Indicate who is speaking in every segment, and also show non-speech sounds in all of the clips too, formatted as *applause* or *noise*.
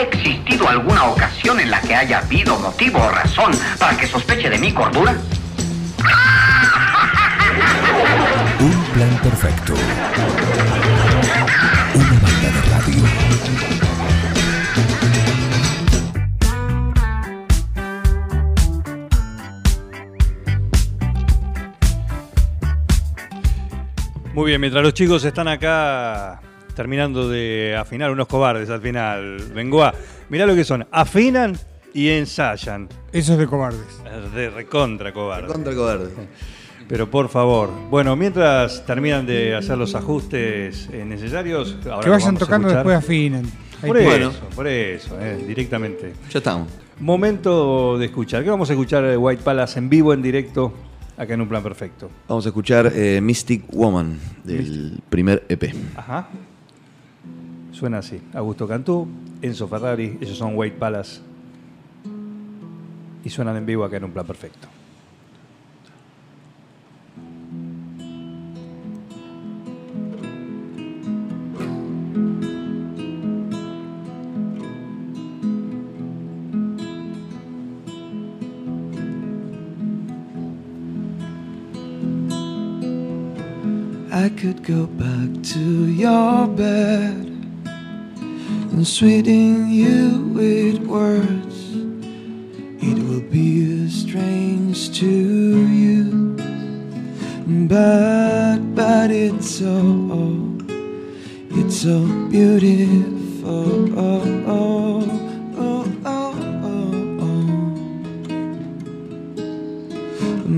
Speaker 1: ¿Ha existido alguna ocasión en la que haya habido motivo o razón para que sospeche de mi cordura?
Speaker 2: Un plan perfecto. Una banda de radio.
Speaker 3: Muy bien, mientras los chicos están acá terminando de afinar unos cobardes al final. Bengoa, mirá lo que son. Afinan y ensayan.
Speaker 4: Eso es de cobardes.
Speaker 3: De recontra cobarde.
Speaker 5: Contra cobarde.
Speaker 3: Pero por favor, bueno, mientras terminan de hacer los ajustes eh, necesarios, ahora
Speaker 4: que vayan
Speaker 3: a
Speaker 4: tocando
Speaker 3: escuchar.
Speaker 4: después afinan.
Speaker 3: Por eso, por eso, eh, directamente.
Speaker 5: Ya estamos.
Speaker 3: Momento de escuchar. ¿Qué vamos a escuchar de White Palace en vivo, en directo, acá en un plan perfecto?
Speaker 5: Vamos a escuchar eh, Mystic Woman del primer EP.
Speaker 3: Ajá. Suena así. Augusto Cantú, Enzo Ferrari, ellos son White Palace. Y suenan en vivo acá en un plan perfecto.
Speaker 6: I could go back to your bed and you with words. It will be strange to you, but but it's so it's so beautiful. Oh, oh.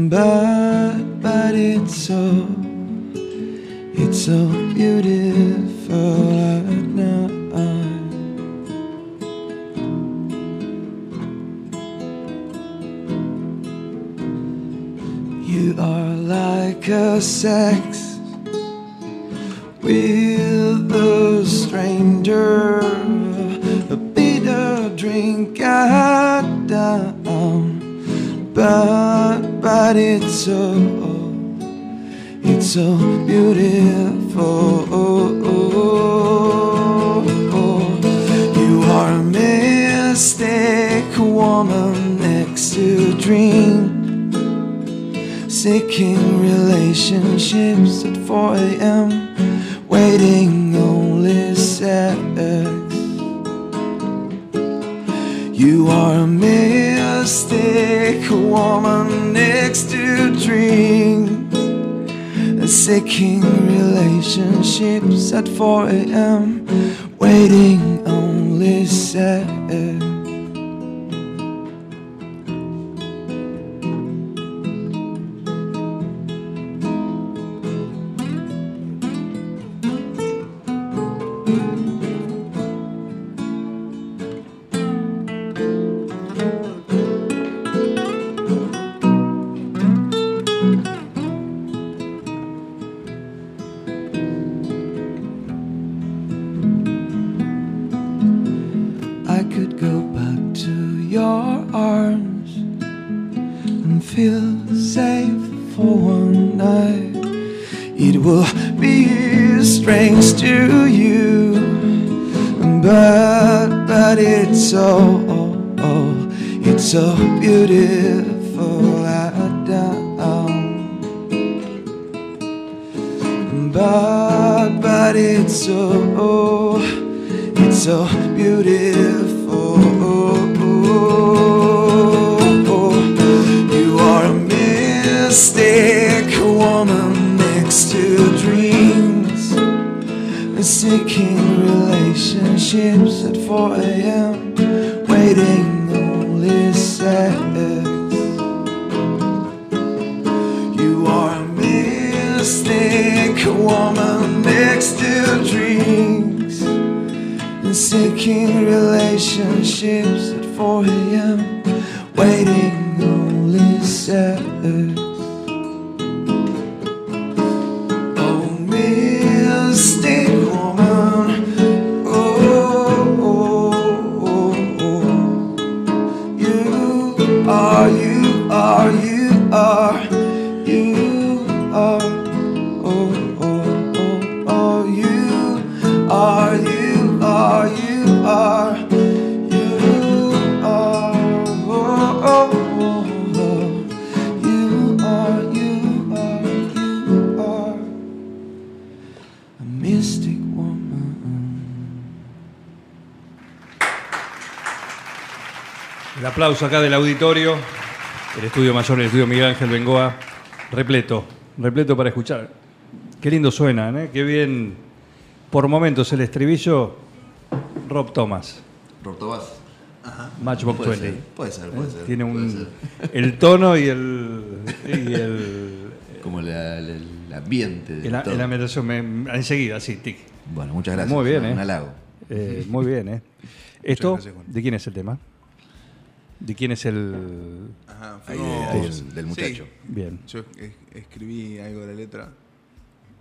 Speaker 6: But but it's so it's so beautiful right now. Like sex with a stranger, a bitter drink I down, um, but but it's so it's so beautiful. You are a mystic woman next to a dream. Seeking relationships at 4 a.m. Waiting only sex. You are a mystic woman next to dreams. Seeking relationships at 4 a.m. Waiting only sex. Be to you, but but it's so it's so beautiful down. But but it's so it's so beautiful. You are a mystic woman next to seeking relationships at 4 a.m. Waiting only sex. You are a mystic woman next to dreams and seeking relationships at 4 a.m. Waiting only sex.
Speaker 3: Aplauso acá del auditorio, el estudio mayor, el estudio Miguel Ángel Bengoa, repleto, repleto para escuchar. Qué lindo suenan, ¿eh? qué bien. Por momentos el estribillo, Rob Thomas,
Speaker 6: Rortobás.
Speaker 3: Matchbox
Speaker 6: Puede
Speaker 3: 20.
Speaker 6: ser, puede ser, puede ser.
Speaker 3: Tiene
Speaker 6: puede
Speaker 3: un,
Speaker 6: ser.
Speaker 3: el tono y el, y el, *laughs*
Speaker 6: Como la- la- el ambiente de
Speaker 3: el, me- enseguida, sí, tic.
Speaker 6: Bueno, muchas gracias.
Speaker 3: Muy bien,
Speaker 6: un,
Speaker 3: ¿eh?
Speaker 6: un halago.
Speaker 3: Eh, muy bien, ¿eh? *laughs* Esto,
Speaker 4: gracias.
Speaker 3: ¿de quién es el tema? ¿De quién es el...?
Speaker 4: Ajá,
Speaker 6: Ahí de- ahí del- del muchacho.
Speaker 3: Bien.
Speaker 4: Yo es- escribí algo de la letra.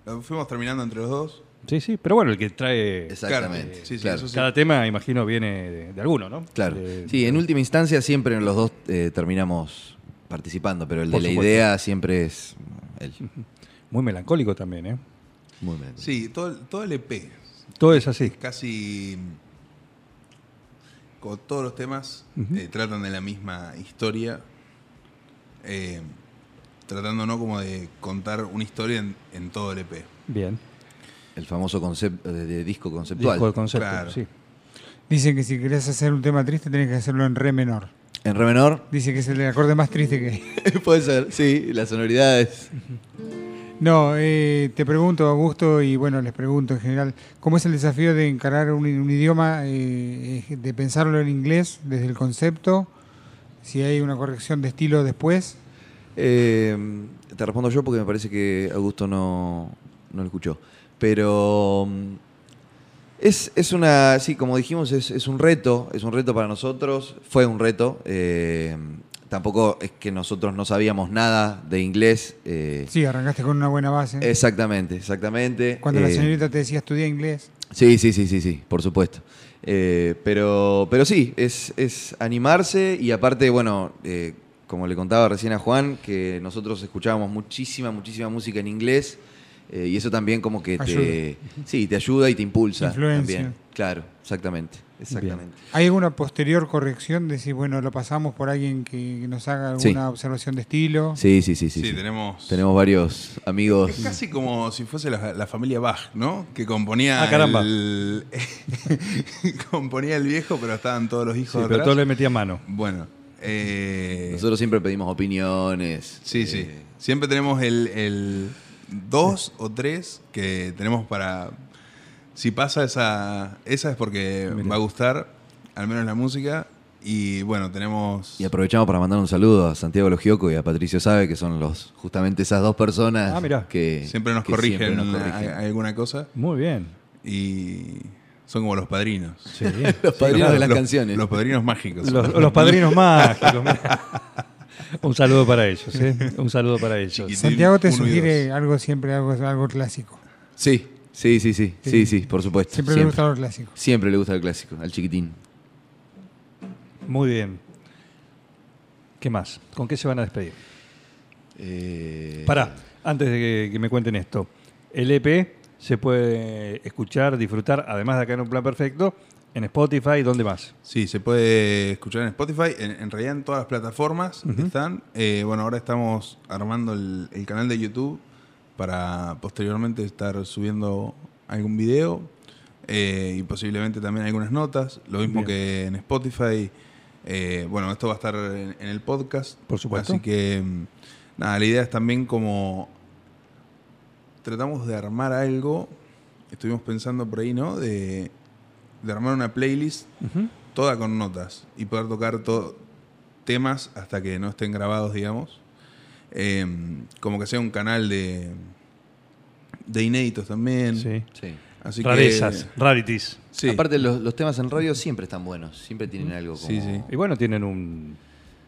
Speaker 4: Lo fuimos terminando entre los dos.
Speaker 3: Sí, sí, pero bueno, el que trae
Speaker 6: Exactamente.
Speaker 4: Sí, sí,
Speaker 6: claro.
Speaker 4: eso sí.
Speaker 3: cada tema, imagino, viene de, de alguno, ¿no?
Speaker 6: Claro.
Speaker 3: De-
Speaker 6: Sí, en última instancia siempre los dos eh, terminamos participando, pero el
Speaker 3: Por
Speaker 6: de la
Speaker 3: supuesto.
Speaker 6: idea siempre es él. *laughs*
Speaker 3: Muy melancólico también, ¿eh?
Speaker 6: Muy bien.
Speaker 4: Sí, todo, el- todo el EP.
Speaker 3: Todo es así.
Speaker 4: Es casi. Como todos los temas eh, tratan de la misma historia. eh, tratando, ¿no? Como de contar una historia en, en todo el EP.
Speaker 3: Bien.
Speaker 6: El famoso concepto de, de disco conceptual.
Speaker 3: Disco de concepto,
Speaker 4: Claro.
Speaker 3: sí.
Speaker 7: Dicen que si querés hacer un tema triste tenés que hacerlo en re menor.
Speaker 6: En re menor.
Speaker 7: Dice que es el acorde más triste que hay. *laughs* *laughs*
Speaker 6: Puede ser, sí, las sonoridades.
Speaker 7: No, eh, te pregunto, Augusto, y bueno, les pregunto en general, ¿cómo es el desafío de encarar un, idioma, eh, eh, de pensarlo en inglés desde el concepto? Si hay una corrección de estilo después.
Speaker 6: Eh, te respondo yo porque me parece que Augusto no, no lo escuchó. Pero mm, es, es una, sí, como dijimos, es, es un reto, es un reto para nosotros, fue un reto. eh, tampoco es que nosotros no sabíamos nada de inglés. eh,
Speaker 7: Sí, arrancaste con una buena base.
Speaker 6: Exactamente, exactamente.
Speaker 7: Cuando la
Speaker 6: Eh,
Speaker 7: señorita te decía estudia inglés.
Speaker 6: Sí, sí, sí, sí, sí, por supuesto. Eh, pero, pero sí, es, es animarse y aparte, bueno, como le contaba recién a Juan, que nosotros escuchábamos muchísima, muchísima música en inglés eh, y eso también como que te,
Speaker 7: Ayuda.
Speaker 6: sí, te ayuda y te impulsa
Speaker 7: Influencia.
Speaker 6: también. Claro, exactamente, exactamente.
Speaker 7: ¿Hay alguna posterior corrección? De decir, bueno, lo pasamos por alguien que nos haga
Speaker 6: Sí.
Speaker 7: alguna observación de estilo.
Speaker 6: Sí, sí, sí, sí.
Speaker 4: Sí,
Speaker 6: sí.
Speaker 4: tenemos.
Speaker 6: Tenemos varios amigos.
Speaker 4: Es casi como si fuese la, la familia Bach, ¿no? Que componía
Speaker 3: Ah, caramba.
Speaker 4: el. *laughs* componía el viejo, pero estaban todos los hijos
Speaker 3: Sí, pero
Speaker 4: atrás.
Speaker 3: todo le metía mano.
Speaker 4: Bueno. eh,
Speaker 6: Nosotros siempre pedimos opiniones.
Speaker 4: Sí,
Speaker 6: eh,
Speaker 4: sí. Siempre tenemos el, el dos o tres que tenemos para. Si pasa esa. Esa es porque
Speaker 3: Mira.
Speaker 4: va a gustar, al menos la música. Y bueno, tenemos.
Speaker 6: Y aprovechamos para mandar un saludo a Santiago Logioco y a Patricio Sabe, que son los justamente esas dos personas
Speaker 3: Ah,
Speaker 6: que
Speaker 4: Siempre nos
Speaker 6: que
Speaker 4: corrigen,
Speaker 6: siempre nos corrigen.
Speaker 4: a- alguna cosa.
Speaker 3: Muy bien.
Speaker 4: Y son como los padrinos.
Speaker 3: Sí. *laughs*
Speaker 6: Los padrinos de las
Speaker 4: Los-
Speaker 6: canciones.
Speaker 4: Los padrinos mágicos.
Speaker 3: Los, los padrinos *laughs* mágicos. *laughs* Un saludo para ellos, ¿eh? Un saludo para ellos.
Speaker 4: Chiquitín.
Speaker 7: Santiago te sugiere algo siempre, algo, algo clásico.
Speaker 6: Sí, sí, sí, sí, sí, sí, por supuesto.
Speaker 7: Siempre,
Speaker 6: Siempre,
Speaker 7: le gusta lo clásico.
Speaker 6: Siempre le gusta el clásico, al chiquitín.
Speaker 3: Muy bien. ¿Qué más? ¿Con qué se van a despedir?
Speaker 6: Eh,
Speaker 3: Pará, antes de que, que me cuenten esto. El EP se puede escuchar, disfrutar, además de acá en un plan perfecto, en Spotify dónde más.
Speaker 4: Sí, se puede escuchar en Spotify, en, en realidad en todas las plataformas están. Eh, bueno, ahora estamos armando el, el canal de YouTube para posteriormente estar subiendo algún video eh, y posiblemente también algunas notas. Lo mismo
Speaker 3: Bien.
Speaker 4: que en Spotify. Eh, bueno, esto va a estar en, en el podcast.
Speaker 3: Por supuesto.
Speaker 4: Así que, mm, nada, la idea es también como tratamos de armar algo, estuvimos pensando por ahí, ¿no? De, de armar una playlist toda con notas y poder tocar to- temas hasta que no estén grabados, digamos. Eh, como que sea un canal de, de inéditos también.
Speaker 3: Sí.
Speaker 6: Sí.
Speaker 4: Así
Speaker 3: Rarezas,
Speaker 4: que.
Speaker 3: rarities.
Speaker 4: Sí.
Speaker 6: Aparte, los, los temas en radio siempre están buenos, siempre tienen algo como...
Speaker 4: Sí, sí.
Speaker 3: Y bueno, tienen un,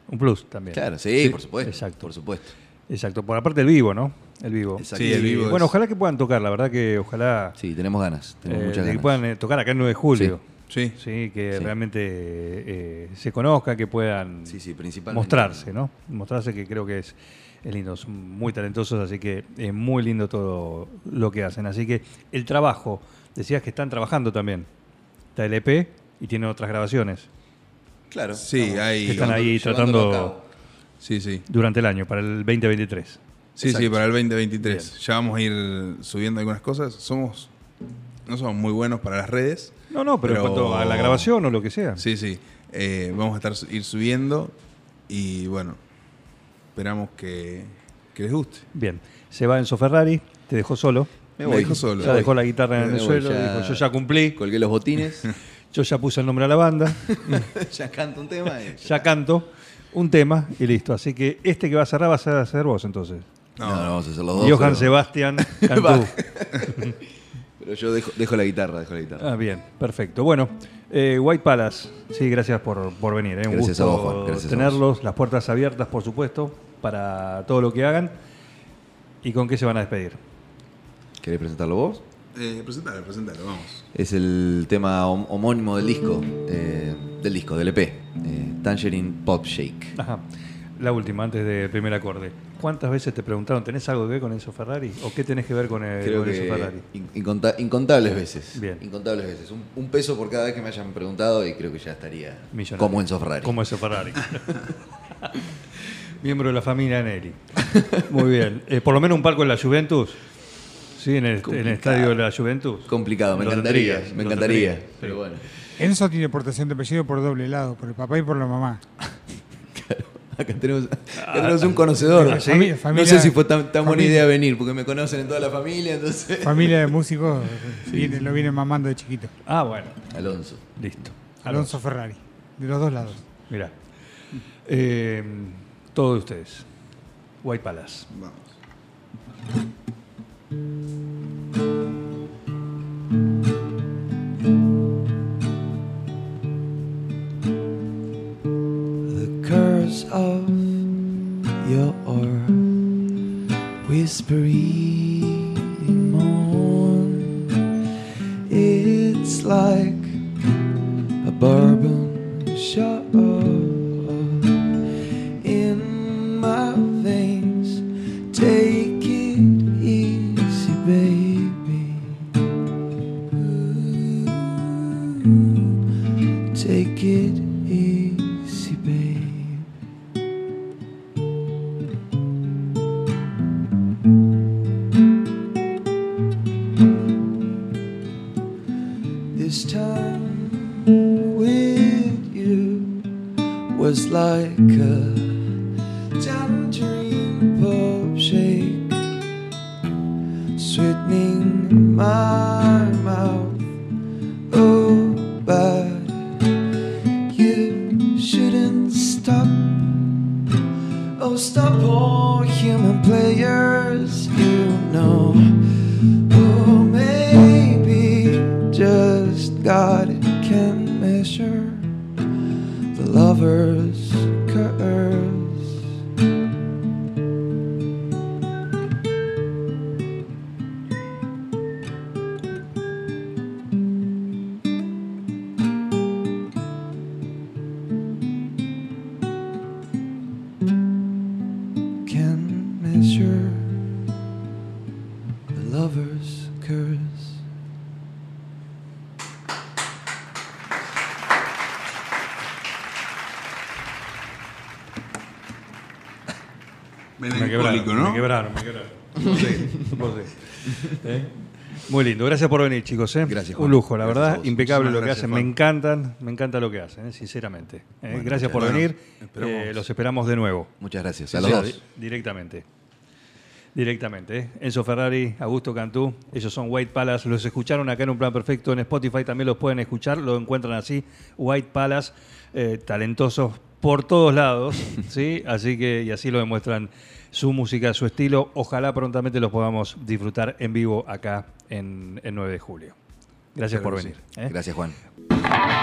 Speaker 3: un plus también.
Speaker 6: Claro, sí, por supuesto.
Speaker 3: exacto.
Speaker 6: Por supuesto.
Speaker 3: Exacto. Por aparte el vivo, ¿no? El vivo.
Speaker 6: Exacto.
Speaker 4: Sí, el vivo
Speaker 3: Bueno,
Speaker 4: es-
Speaker 3: ojalá que puedan tocar, la verdad que ojalá
Speaker 6: Sí, tenemos ganas, tenemos
Speaker 3: eh,
Speaker 6: muchas
Speaker 3: de que
Speaker 6: ganas.
Speaker 3: puedan eh, tocar acá el 9 de julio.
Speaker 4: Sí.
Speaker 3: Sí, que
Speaker 6: Sí.
Speaker 3: realmente eh, se conozcan, que puedan
Speaker 6: Sí, sí, principalmente.
Speaker 3: mostrarse, ¿no? Mostrarse que creo que es, es lindo, son muy talentosos, así que es muy lindo todo lo que hacen. Así que el trabajo, decías que están trabajando también. Está el EP y tienen otras grabaciones
Speaker 6: Claro.
Speaker 4: Sí, hay-
Speaker 3: Están ahí tratando-.
Speaker 4: Sí, sí.
Speaker 3: durante el año, para el 2023.
Speaker 4: Sí,
Speaker 6: Exacto.
Speaker 4: sí, para el 2023.
Speaker 3: Bien.
Speaker 4: Ya vamos a ir subiendo algunas cosas. Somos. No somos muy buenos para las redes.
Speaker 3: No, no, pero, en
Speaker 4: Pero-
Speaker 3: cuanto a la grabación o lo que sea.
Speaker 4: Sí, sí. Eh, vamos a estar ir subiendo y bueno, esperamos que, que les guste.
Speaker 3: Bien, se va Enzo Ferrari, te dejó solo.
Speaker 5: Me voy.
Speaker 4: dejó solo.
Speaker 3: Ya dejó la guitarra en
Speaker 5: Me
Speaker 3: el
Speaker 5: voy,
Speaker 3: suelo,
Speaker 5: ya
Speaker 3: dijo, yo ya cumplí,
Speaker 5: Colgué los botines, *laughs*
Speaker 3: yo ya puse el nombre a la banda, *laughs*
Speaker 5: ya canto un tema. y-
Speaker 3: ya canto un tema y listo. Así que este que va a cerrar va a ser vos entonces.
Speaker 5: No, no, vamos a hacer los dos.
Speaker 3: Johan
Speaker 5: pero-
Speaker 3: Sebastián *laughs* Cantú. *laughs*
Speaker 5: Pero yo dejo, dejo la guitarra, dejo la guitarra.
Speaker 3: Ah, bien, perfecto. Bueno, eh, White Palace, sí, gracias por, por venir. eh. Un
Speaker 5: Gracias a vos, Juan, gracias a
Speaker 3: tenerlos, las puertas abiertas, por supuesto, para todo lo que hagan. ¿Y con qué se van a despedir?
Speaker 5: ¿Querés presentarlo vos?
Speaker 4: Eh, presentalo, presentalo, vamos.
Speaker 5: Es el tema hom- homónimo del disco, eh, del disco, del EP, eh, Tangerine Pop Shake.
Speaker 3: Ajá. La última, antes del primer acorde. ¿Cuántas veces te preguntaron, ¿tenés algo que ver con Enzo Ferrari? ¿O qué tenés que ver con, el,
Speaker 5: Creo
Speaker 3: con Enzo
Speaker 5: que
Speaker 3: Ferrari?
Speaker 5: in- inconta- incontables veces.
Speaker 3: Bien.
Speaker 5: Incontables veces. Un, un peso por cada vez que me hayan preguntado y creo que ya estaría
Speaker 3: Millonario.
Speaker 5: como Enzo Ferrari.
Speaker 3: Como Enzo Ferrari. *laughs* Miembro de la familia Neri. Muy bien. Eh, por lo menos un palco en la Juventus. Sí, en el, en el
Speaker 5: Complicado.
Speaker 3: estadio de la Juventus.
Speaker 5: Complicado, me encantaría.
Speaker 3: tendrías,
Speaker 5: me encantaría.
Speaker 3: tendrías, sí.
Speaker 5: Pero bueno.
Speaker 7: Enzo tiene portación de apellido por doble lado, por el papá y por la mamá. *laughs*
Speaker 5: Acá tenemos, acá tenemos un conocedor.
Speaker 7: Ah, ¿sí? Fami- familia-
Speaker 5: no sé si fue tan, tan buena idea venir, porque me conocen en toda la familia, entonces.
Speaker 7: Familia de músicos, *laughs* viene- lo vienen mamando de chiquito.
Speaker 3: Ah, bueno.
Speaker 5: Alonso.
Speaker 3: Listo.
Speaker 7: Alonso Ferrari, de los dos lados.
Speaker 3: Mirá. Eh, todo de ustedes. White Palace.
Speaker 4: Vamos.
Speaker 6: whisper sweetening my mouth. Oh, but you shouldn't stop. Oh, stop all human players, you know.
Speaker 4: Melancólico, ¿no?
Speaker 3: me quebraron, me quebraron. No sé, no sé. ¿Eh? Muy lindo, gracias por venir, chicos. ¿eh?
Speaker 5: Gracias, Juan.
Speaker 3: Un lujo, la
Speaker 5: Gracias
Speaker 3: verdad,
Speaker 5: vos.
Speaker 3: impecable lo que
Speaker 4: gracias,
Speaker 3: hacen.
Speaker 4: Juan.
Speaker 3: Me encantan, me encanta lo que hacen, ¿eh? sinceramente.
Speaker 5: Bueno,
Speaker 3: gracias por
Speaker 4: bueno,
Speaker 3: venir.
Speaker 4: esperamos.
Speaker 3: Los esperamos de nuevo.
Speaker 5: Muchas gracias. A
Speaker 3: Sí,
Speaker 5: los
Speaker 3: sí,
Speaker 5: dos.
Speaker 3: Directamente. Directamente. Enzo Ferrari, Augusto Cantú, ellos son White Palace, los escucharon acá en Un Plan Perfecto, en Spotify también los pueden escuchar, lo encuentran así, White Palace, talentosos por todos lados, *laughs* ¿sí? Así que, y así lo demuestran su música, su estilo. Ojalá prontamente los podamos disfrutar en vivo acá en, en 9 de julio. Gracias por venir.
Speaker 4: sí.
Speaker 3: ¿eh?
Speaker 5: Gracias, Juan.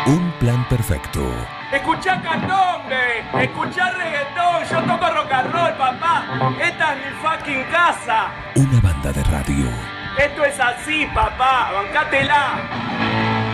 Speaker 2: Un plan perfecto.
Speaker 8: Escuchá candombe, escuchá reggaetón, yo toco rock and roll, papá. Esta es mi fucking casa.
Speaker 2: Una banda de radio.
Speaker 8: Esto es así, papá, bancátela.